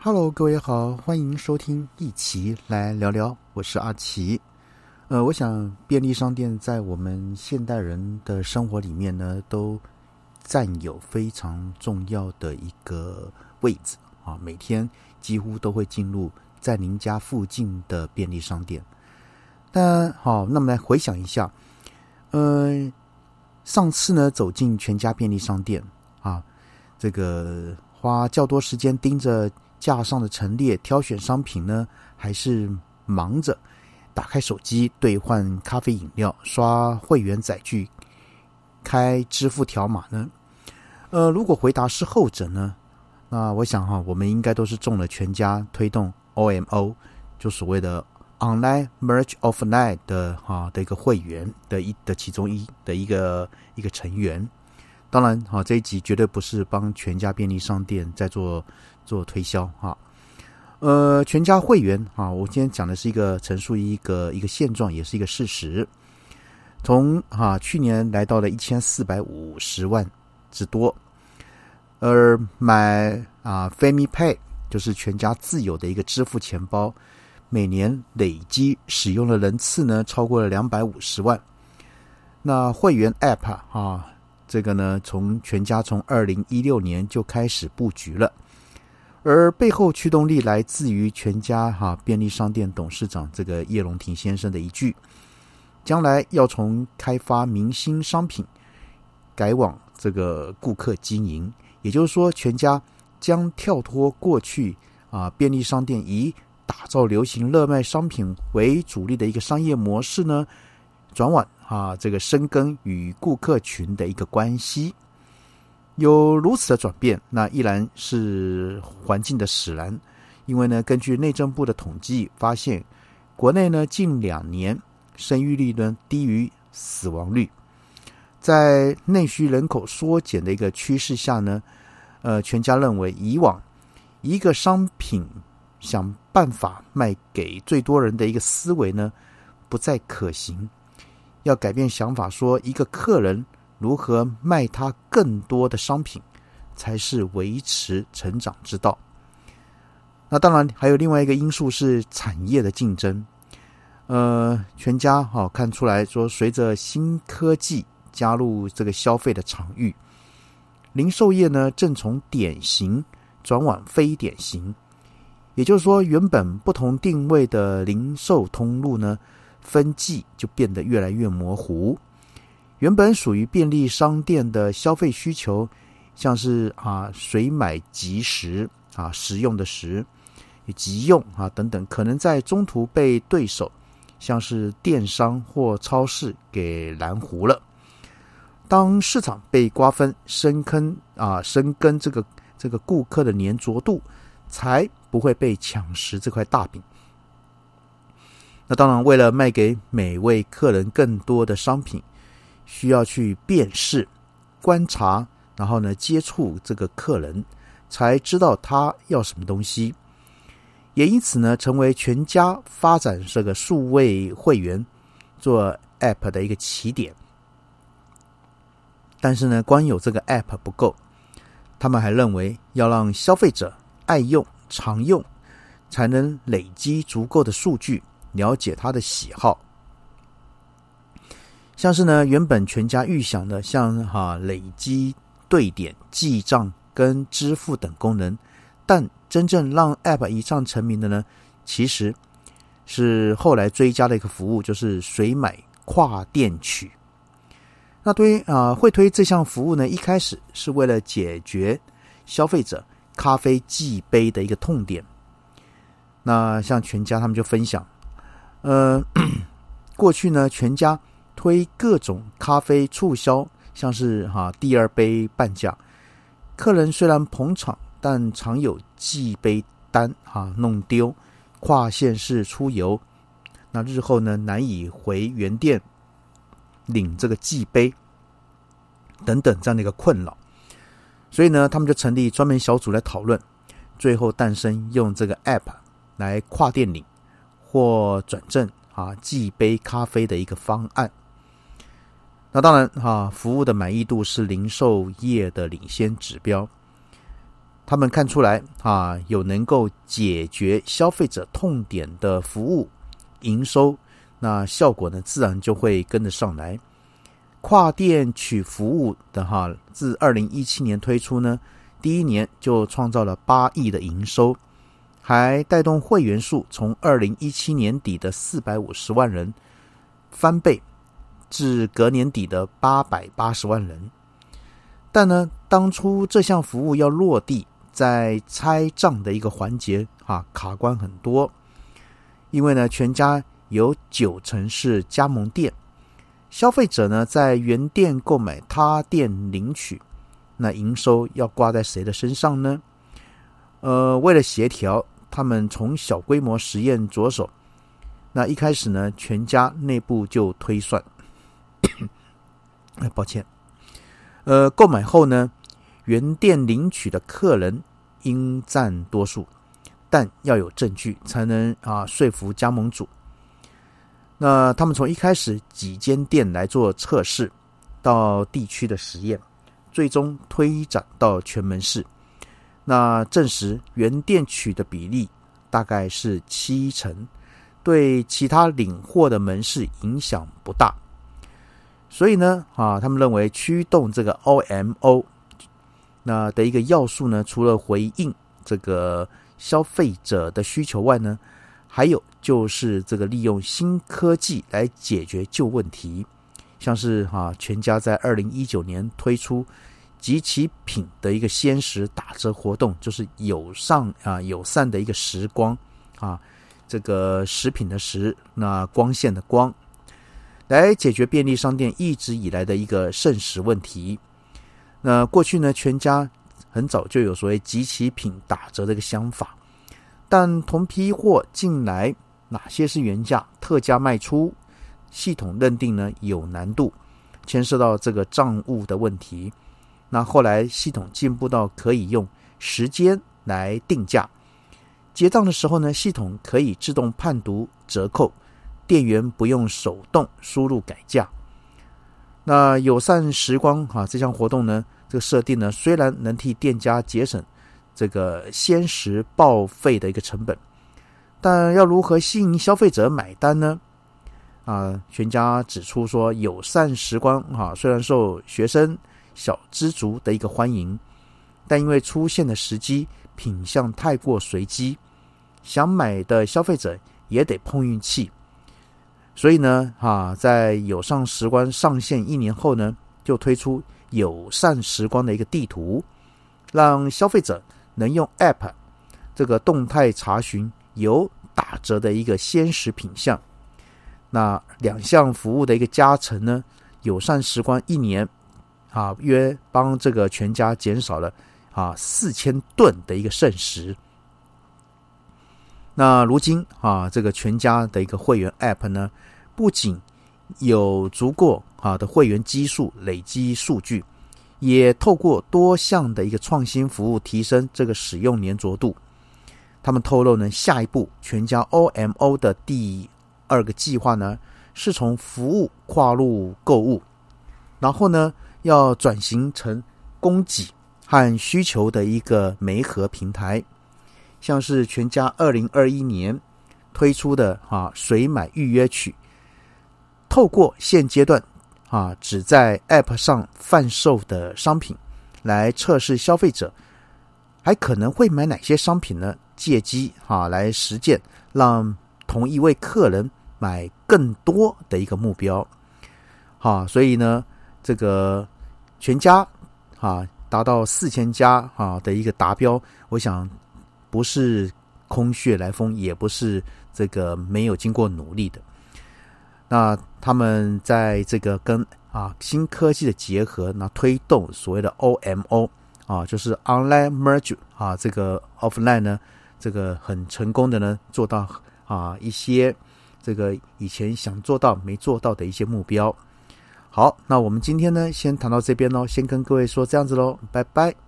Hello，各位好，欢迎收听一起来聊聊，我是阿奇。呃，我想便利商店在我们现代人的生活里面呢，都占有非常重要的一个位置啊。每天几乎都会进入在您家附近的便利商店。那好，那么来回想一下，呃，上次呢走进全家便利商店啊，这个花较多时间盯着架上的陈列挑选商品呢，还是忙着？打开手机兑换咖啡饮料，刷会员载具，开支付条码呢？呃，如果回答是后者呢，那我想哈，我们应该都是中了全家推动 OMO，就所谓的 Online Merge of Line 的哈的一个会员的一的其中一的一个一个成员。当然哈，这一集绝对不是帮全家便利商店在做做推销哈。呃，全家会员啊，我今天讲的是一个陈述一个一个现状，也是一个事实。从啊去年来到了一千四百五十万之多，而买啊 Family Pay 就是全家自有的一个支付钱包，每年累积使用的人次呢超过了两百五十万。那会员 App 啊，这个呢从全家从二零一六年就开始布局了。而背后驱动力来自于全家哈便利商店董事长这个叶龙庭先生的一句：“将来要从开发明星商品改往这个顾客经营，也就是说，全家将跳脱过去啊便利商店以打造流行热卖商品为主力的一个商业模式呢，转往啊这个深耕与顾客群的一个关系。”有如此的转变，那依然是环境的使然。因为呢，根据内政部的统计发现，国内呢近两年生育率呢低于死亡率，在内需人口缩减的一个趋势下呢，呃，全家认为以往一个商品想办法卖给最多人的一个思维呢不再可行，要改变想法，说一个客人。如何卖他更多的商品，才是维持成长之道。那当然还有另外一个因素是产业的竞争。呃，全家哈看出来说，随着新科技加入这个消费的场域，零售业呢正从典型转往非典型。也就是说，原本不同定位的零售通路呢，分际就变得越来越模糊。原本属于便利商店的消费需求，像是啊，随买即食啊，食用的食，急用啊等等，可能在中途被对手，像是电商或超市给拦糊了。当市场被瓜分，深坑啊，深耕这个这个顾客的粘着度，才不会被抢食这块大饼。那当然，为了卖给每位客人更多的商品。需要去辨识、观察，然后呢接触这个客人，才知道他要什么东西。也因此呢，成为全家发展这个数位会员做 App 的一个起点。但是呢，光有这个 App 不够，他们还认为要让消费者爱用、常用，才能累积足够的数据，了解他的喜好。像是呢，原本全家预想的，像哈累积对点、记账跟支付等功能，但真正让 App 一上成名的呢，其实是后来追加的一个服务，就是随买跨店取。那对于啊会推这项服务呢，一开始是为了解决消费者咖啡寄杯的一个痛点。那像全家他们就分享，呃，过去呢全家。推各种咖啡促销，像是哈第二杯半价，客人虽然捧场，但常有寄杯单哈弄丢，跨县市出游，那日后呢难以回原店领这个寄杯等等这样的一个困扰，所以呢他们就成立专门小组来讨论，最后诞生用这个 app 来跨店领或转正啊寄杯咖啡的一个方案。那当然哈，服务的满意度是零售业的领先指标。他们看出来啊，有能够解决消费者痛点的服务营收，那效果呢，自然就会跟得上来。跨店取服务的哈，自二零一七年推出呢，第一年就创造了八亿的营收，还带动会员数从二零一七年底的四百五十万人翻倍至隔年底的八百八十万人。但呢，当初这项服务要落地，在拆账的一个环节啊，卡关很多，因为呢，全家有九成是加盟店。消费者呢，在原店购买他店领取，那营收要挂在谁的身上呢？呃，为了协调，他们从小规模实验着手。那一开始呢，全家内部就推算，哎，抱歉，呃，购买后呢，原店领取的客人应占多数，但要有证据才能啊说服加盟主。那他们从一开始几间店来做测试，到地区的实验，最终推展到全门市。那证实原店取的比例大概是七成，对其他领货的门市影响不大。所以呢，啊，他们认为驱动这个 OMO 那的一个要素呢，除了回应这个消费者的需求外呢。还有就是这个利用新科技来解决旧问题，像是哈全家在二零一九年推出集齐品的一个鲜食打折活动，就是友善啊友善的一个时光啊，这个食品的食，那光线的光，来解决便利商店一直以来的一个剩食问题。那过去呢，全家很早就有所谓集齐品打折的一个想法。但同批货进来，哪些是原价特价卖出？系统认定呢有难度，牵涉到这个账务的问题。那后来系统进步到可以用时间来定价，结账的时候呢，系统可以自动判读折扣，店员不用手动输入改价。那友善时光哈这项活动呢，这个设定呢，虽然能替店家节省。这个鲜食报废的一个成本，但要如何吸引消费者买单呢？啊，全家指出说，友善时光啊，虽然受学生小知足的一个欢迎，但因为出现的时机品相太过随机，想买的消费者也得碰运气，所以呢，啊，在友善时光上线一年后呢，就推出友善时光的一个地图，让消费者。能用 App 这个动态查询有打折的一个鲜食品项，那两项服务的一个加成呢？友善时光一年啊，约帮这个全家减少了啊四千吨的一个剩食。那如今啊，这个全家的一个会员 App 呢，不仅有足够啊的会员基数累积数据。也透过多项的一个创新服务，提升这个使用粘着度。他们透露呢，下一步全家 OMO 的第二个计划呢，是从服务跨入购物，然后呢，要转型成供给和需求的一个媒合平台。像是全家二零二一年推出的啊，谁买预约曲，透过现阶段。啊，只在 App 上贩售的商品，来测试消费者还可能会买哪些商品呢？借机啊来实践，让同一位客人买更多的一个目标。好，所以呢，这个全家啊达到四千家啊的一个达标，我想不是空穴来风，也不是这个没有经过努力的。那他们在这个跟啊新科技的结合，那推动所谓的 OMO 啊，就是 Online Merge 啊，这个 Offline 呢，这个很成功的呢，做到啊一些这个以前想做到没做到的一些目标。好，那我们今天呢，先谈到这边喽，先跟各位说这样子喽，拜拜。